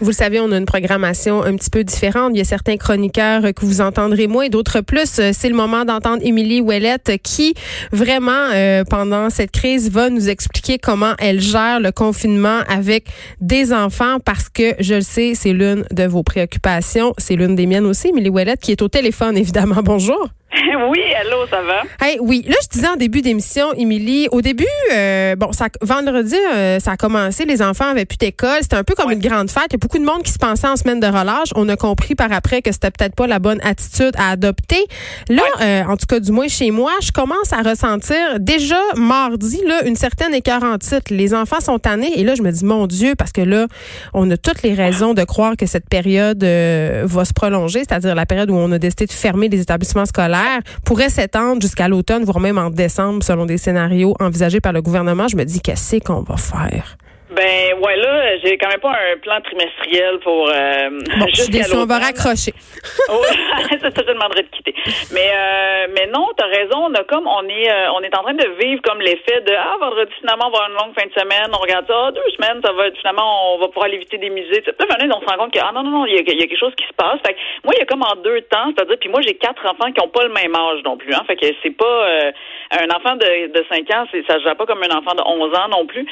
Vous le savez, on a une programmation un petit peu différente. Il y a certains chroniqueurs que vous entendrez moins d'autres plus. C'est le moment d'entendre Émilie Ouellette qui, vraiment, euh, pendant cette crise, va nous expliquer comment elle gère le confinement avec des enfants parce que, je le sais, c'est l'une de vos préoccupations. C'est l'une des miennes aussi. Émilie Ouellette qui est au téléphone, évidemment. Bonjour. oui, hello, ça va? Hey, oui, là, je disais en début d'émission, Émilie, au début, euh, bon, ça, vendredi, euh, ça a commencé, les enfants avaient plus d'école, c'était un peu comme une grande fête. Il y a beaucoup de monde qui se pensait en semaine de relâche. On a compris par après que c'était peut-être pas la bonne attitude à adopter. Là, euh, en tout cas, du moins chez moi, je commence à ressentir déjà mardi, là, une certaine écœurantite. Les enfants sont tannés et là, je me dis, mon Dieu, parce que là, on a toutes les raisons de croire que cette période va se prolonger, c'est-à-dire la période où on a décidé de fermer les établissements scolaires pourrait s'étendre jusqu'à l'automne, voire même en décembre, selon des scénarios envisagés par le gouvernement. Je me dis, qu'est-ce qu'on va faire? Ben ouais là, j'ai quand même pas un plan trimestriel pour euh, bon, jusqu'à on va raccrocher. ça, ça, je demanderais de quitter. Mais euh, mais non, t'as raison, on a comme on est euh, on est en train de vivre comme l'effet de ah vendredi finalement on va avoir une longue fin de semaine, on regarde ça, ah, deux semaines, ça va être finalement on va pouvoir aller visiter des musées. Puis là, on se rend compte que ah non non non, il y a, quelque chose qui se passe. Fait que, moi il y a comme en deux temps, c'est-à-dire puis moi j'ai quatre enfants qui ont pas le même âge non plus hein. Fait que c'est pas euh, un enfant de de 5 ans, ça se gère pas comme un enfant de 11 ans non plus.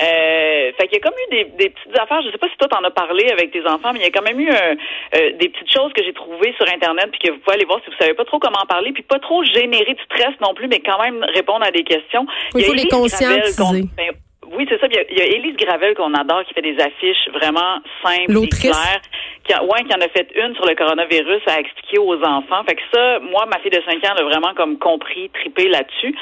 Euh, fait qu'il y a comme eu des, des, petites affaires. Je sais pas si toi t'en as parlé avec tes enfants, mais il y a quand même eu euh, euh, des petites choses que j'ai trouvées sur internet puis que vous pouvez aller voir si vous savez pas trop comment en parler, puis pas trop générer du stress non plus, mais quand même répondre à des questions. Il faut les conscientiser. Oui, c'est ça. Il y, a, Élise Gravel qu'on adore qui fait des affiches vraiment simples et claires. Qui, a, ouais, qui en a fait une sur le coronavirus à expliquer aux enfants. Fait que ça, moi, ma fille de 5 ans, elle a vraiment comme compris, tripé là-dessus.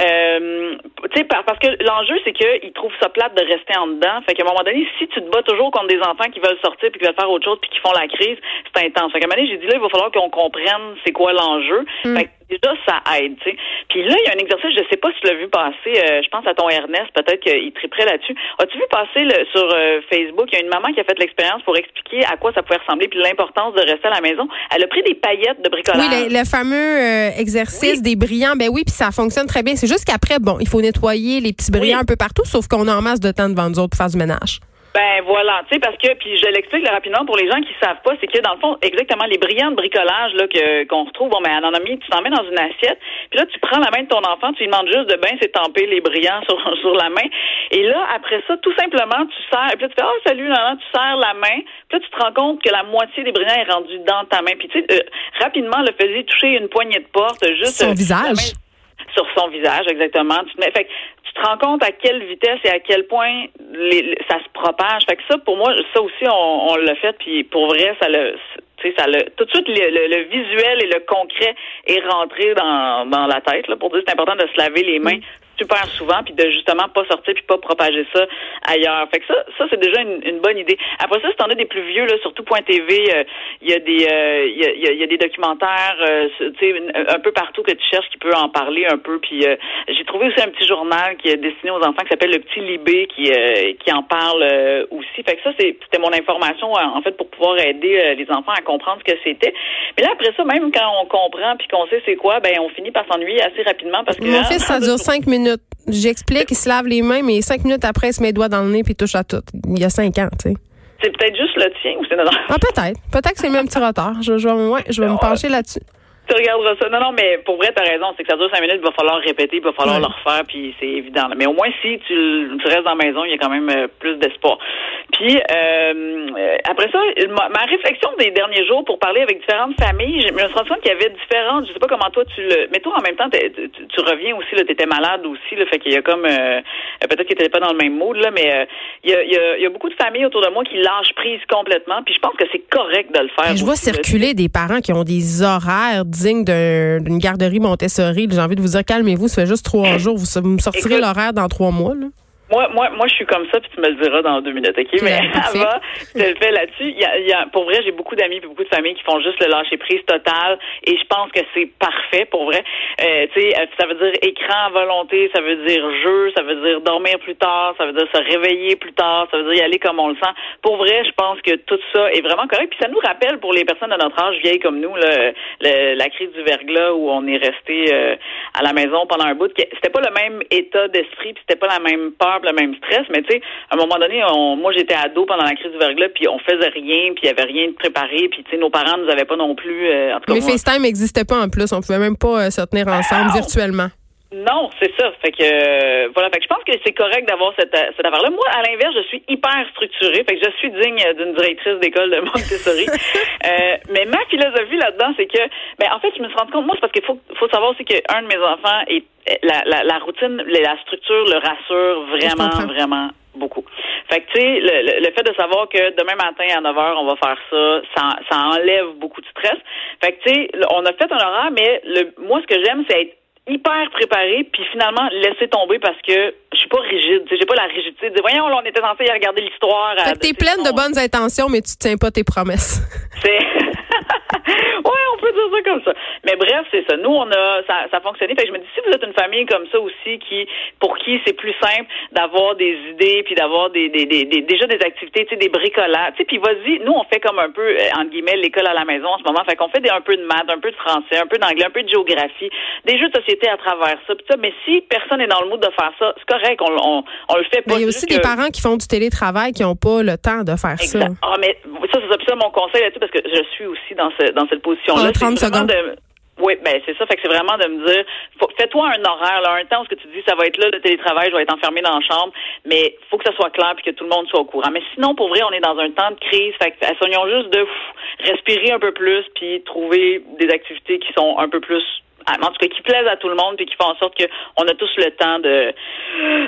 Euh, tu sais, parce que l'enjeu, c'est qu'ils trouvent ça plate de rester en dedans. Fait qu'à un moment donné, si tu te bats toujours contre des enfants qui veulent sortir puis qui veulent faire autre chose puis qui font la crise, c'est intense. Fait qu'à un moment donné, j'ai dit là, il va falloir qu'on comprenne c'est quoi l'enjeu. Mm. Fait que déjà, ça aide, tu sais. Puis là, il y a un exercice, je sais pas si tu l'as vu passer, euh, je pense à ton Ernest, peut-être qu'il triperait là-dessus. As-tu vu passer le, sur euh, Facebook, il y a une maman qui a fait l'expérience pour expliquer à quoi ça pouvait ressembler puis l'importance de rester à la maison? Elle a pris des paillettes de bricolage. Oui, le, fameux euh, exercice des brillants, ben oui, puis ça fonctionne très bien. C'est juste qu'après, bon, il faut nettoyer les petits brillants un peu partout, sauf qu'on a en masse de temps devant nous autres pour faire du ménage. Ben voilà, tu sais, parce que, puis je l'explique rapidement pour les gens qui savent pas, c'est que dans le fond, exactement, les brillants de bricolage là que qu'on retrouve, bon, ben, en mis, tu t'en mets dans une assiette, puis là, tu prends la main de ton enfant, tu lui demandes juste de bien s'étamper les brillants sur, sur la main, et là, après ça, tout simplement, tu sers, puis là, tu fais, oh, salut, là, tu serres la main, puis là, tu te rends compte que la moitié des brillants est rendue dans ta main, puis tu sais, euh, rapidement, le faisait toucher une poignée de porte, juste... Son visage. sur son visage, exactement. Tu te, mets, fait, tu te rends compte à quelle vitesse et à quel point les, ça se propage. Fait que ça, pour moi, ça aussi, on, on l'a fait, puis pour vrai, ça le ça le, tout de suite le, le, visuel et le concret est rentré dans, dans la tête là, pour dire c'est important de se laver les mains super souvent, puis de justement pas sortir puis pas propager ça ailleurs. Fait que ça, ça c'est déjà une, bonne idée. Après ça, si t'en as des plus vieux, là, surtout Point TV, il euh, y a des euh, il y, a, y, a, des documentaires, euh, tu sais, un peu partout que tu cherches qui peut en parler un peu. Puis j'ai trouvé aussi un petit journal qui est destiné aux enfants qui s'appelle le Petit Libé qui qui en parle aussi. Fait que ça, c'était mon information en fait pour pouvoir aider les enfants à comprendre ce que c'était. Mais là après ça, même quand on comprend puis qu'on sait c'est quoi, ben on finit par s'ennuyer assez rapidement parce que mon fils ça dure cinq minutes J'explique, il se lave les mains, mais cinq minutes après, il se met les doigts dans le nez puis il touche à tout. Il y a cinq ans, tu sais. C'est peut-être juste le tien ou c'est notre. Ah, peut-être. Peut-être que c'est même un petit retard. Je, je, ouais, je vais me pencher là-dessus tu regarderas ça. Non, non, mais pour vrai, t'as raison. C'est que ça dure cinq minutes, il va falloir répéter, il va falloir le refaire, puis c'est évident. Mais au moins, si tu, tu, restes dans la maison, il y a quand même euh, plus d'espoir. Puis euh, après ça, ma, réflexion des derniers jours pour parler avec différentes familles, je me suis rendu compte qu'il y avait différentes. Je sais pas comment toi tu le. Mais toi, en même temps, tu, tu, reviens aussi. Là, t'étais malade aussi. Là, fait qu'il y a comme euh, peut-être que t'étais pas dans le même mood là, mais il y, a, il, y a, beaucoup de familles autour de moi qui lâchent prise complètement. Puis je pense que c'est correct de le faire. je vois circuler des parents qui ont des horaires digne d'une garderie Montessori. J'ai envie de vous dire, calmez-vous, ça fait juste trois jours. Vous, me sortirez l'horaire dans trois mois. Là. Moi, moi, moi, je suis comme ça, puis tu me le diras dans deux minutes, OK? Mais ça va, je le fais là-dessus. Y a, y a, pour vrai, j'ai beaucoup d'amis et beaucoup de familles qui font juste le lâcher prise total, et je pense que c'est parfait, pour vrai. Euh, tu sais, ça veut dire écran à volonté, ça veut dire jeu, ça veut dire dormir plus tard, ça veut dire se réveiller plus tard, ça veut dire y aller comme on le sent. Pour vrai, je pense que tout ça est vraiment correct. Puis ça nous rappelle, pour les personnes de notre âge vieilles comme nous, là, la crise du verglas où on est resté euh, à la maison pendant un bout, c'était pas le même état d'esprit, puis c'était pas la même peur le même stress. Mais tu sais, à un moment donné, on, moi j'étais ado pendant la crise du verglas, puis on faisait rien, puis il y avait rien de préparé, puis tu sais, nos parents nous avaient pas non plus. Euh, en tout cas, Mais FaceTime n'existait pas en plus, on pouvait même pas euh, se tenir ensemble virtuellement. Non, c'est ça. Fait que euh, voilà, fait que je pense que c'est correct d'avoir cette, cette affaire-là. Moi, à l'inverse, je suis hyper structurée. Fait que je suis digne d'une directrice d'école de Montessori. euh, mais ma philosophie là-dedans, c'est que ben en fait, je me suis rendu compte, moi, c'est parce qu'il faut, faut savoir aussi qu'un de mes enfants est la, la, la routine, la structure le rassure vraiment, vraiment beaucoup. Fait que, tu sais, le, le, fait de savoir que demain matin à 9 h, on va faire ça, ça, ça enlève beaucoup de stress. Fait que, tu sais, on a fait un horaire, mais le, moi, ce que j'aime, c'est être hyper préparé, puis finalement laisser tomber parce que je suis pas rigide. J'ai pas la rigidité de dire, voyons, on était censé y regarder l'histoire. Fait que t'es pleine de bonnes intentions, mais tu tiens pas tes promesses. C'est. ouais, on peut dire ça comme ça. Mais bref, c'est ça. Nous, on a, ça, ça a fonctionné. Fait que je me dis, si vous êtes une famille comme ça aussi, qui, pour qui c'est plus simple d'avoir des idées, puis d'avoir des, des, des, déjà des activités, tu sais, des bricolages. Tu sais, puis vas-y, nous, on fait comme un peu, euh, entre guillemets, l'école à la maison en ce moment. Fait qu'on fait des, un peu de maths, un peu de français, un peu d'anglais, un peu de géographie, des jeux de société à travers ça. ça. Mais si personne n'est dans le mood de faire ça, c'est correct, on, on, on, le fait pas. Mais il y a aussi des parents qui font du télétravail qui n'ont pas le temps de faire exact. ça. Ah, mais ça, c'est ça mon conseil là-dessus, parce que je suis aussi dans, ce, dans cette position-là. 30 secondes. De, oui, ben c'est ça. Fait que c'est vraiment de me dire, fais-toi un horaire, là, un temps où ce que tu dis, ça va être là le télétravail, je vais être enfermé dans la chambre, mais faut que ça soit clair puis que tout le monde soit au courant. Mais sinon, pour vrai, on est dans un temps de crise. Fait que soignons juste de respirer un peu plus puis trouver des activités qui sont un peu plus en tout cas qui plaisent à tout le monde puis qui font en sorte qu'on a tous le temps de,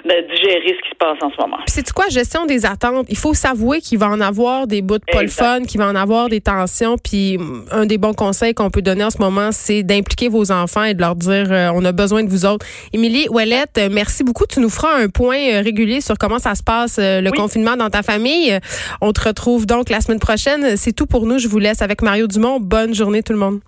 de digérer ce qui se passe en ce moment. C'est quoi gestion des attentes? Il faut s'avouer qu'il va en avoir des bouts de pas le fun, qu'il va en avoir des tensions puis un des bons conseils qu'on peut donner en ce moment c'est d'impliquer vos enfants et de leur dire euh, on a besoin de vous autres. Émilie Ouellette, euh, merci beaucoup, tu nous feras un point euh, régulier sur comment ça se passe le confinement dans ta famille. On te retrouve donc la semaine prochaine. C'est tout pour nous, je vous laisse avec Mario Dumont. Bonne journée tout le monde.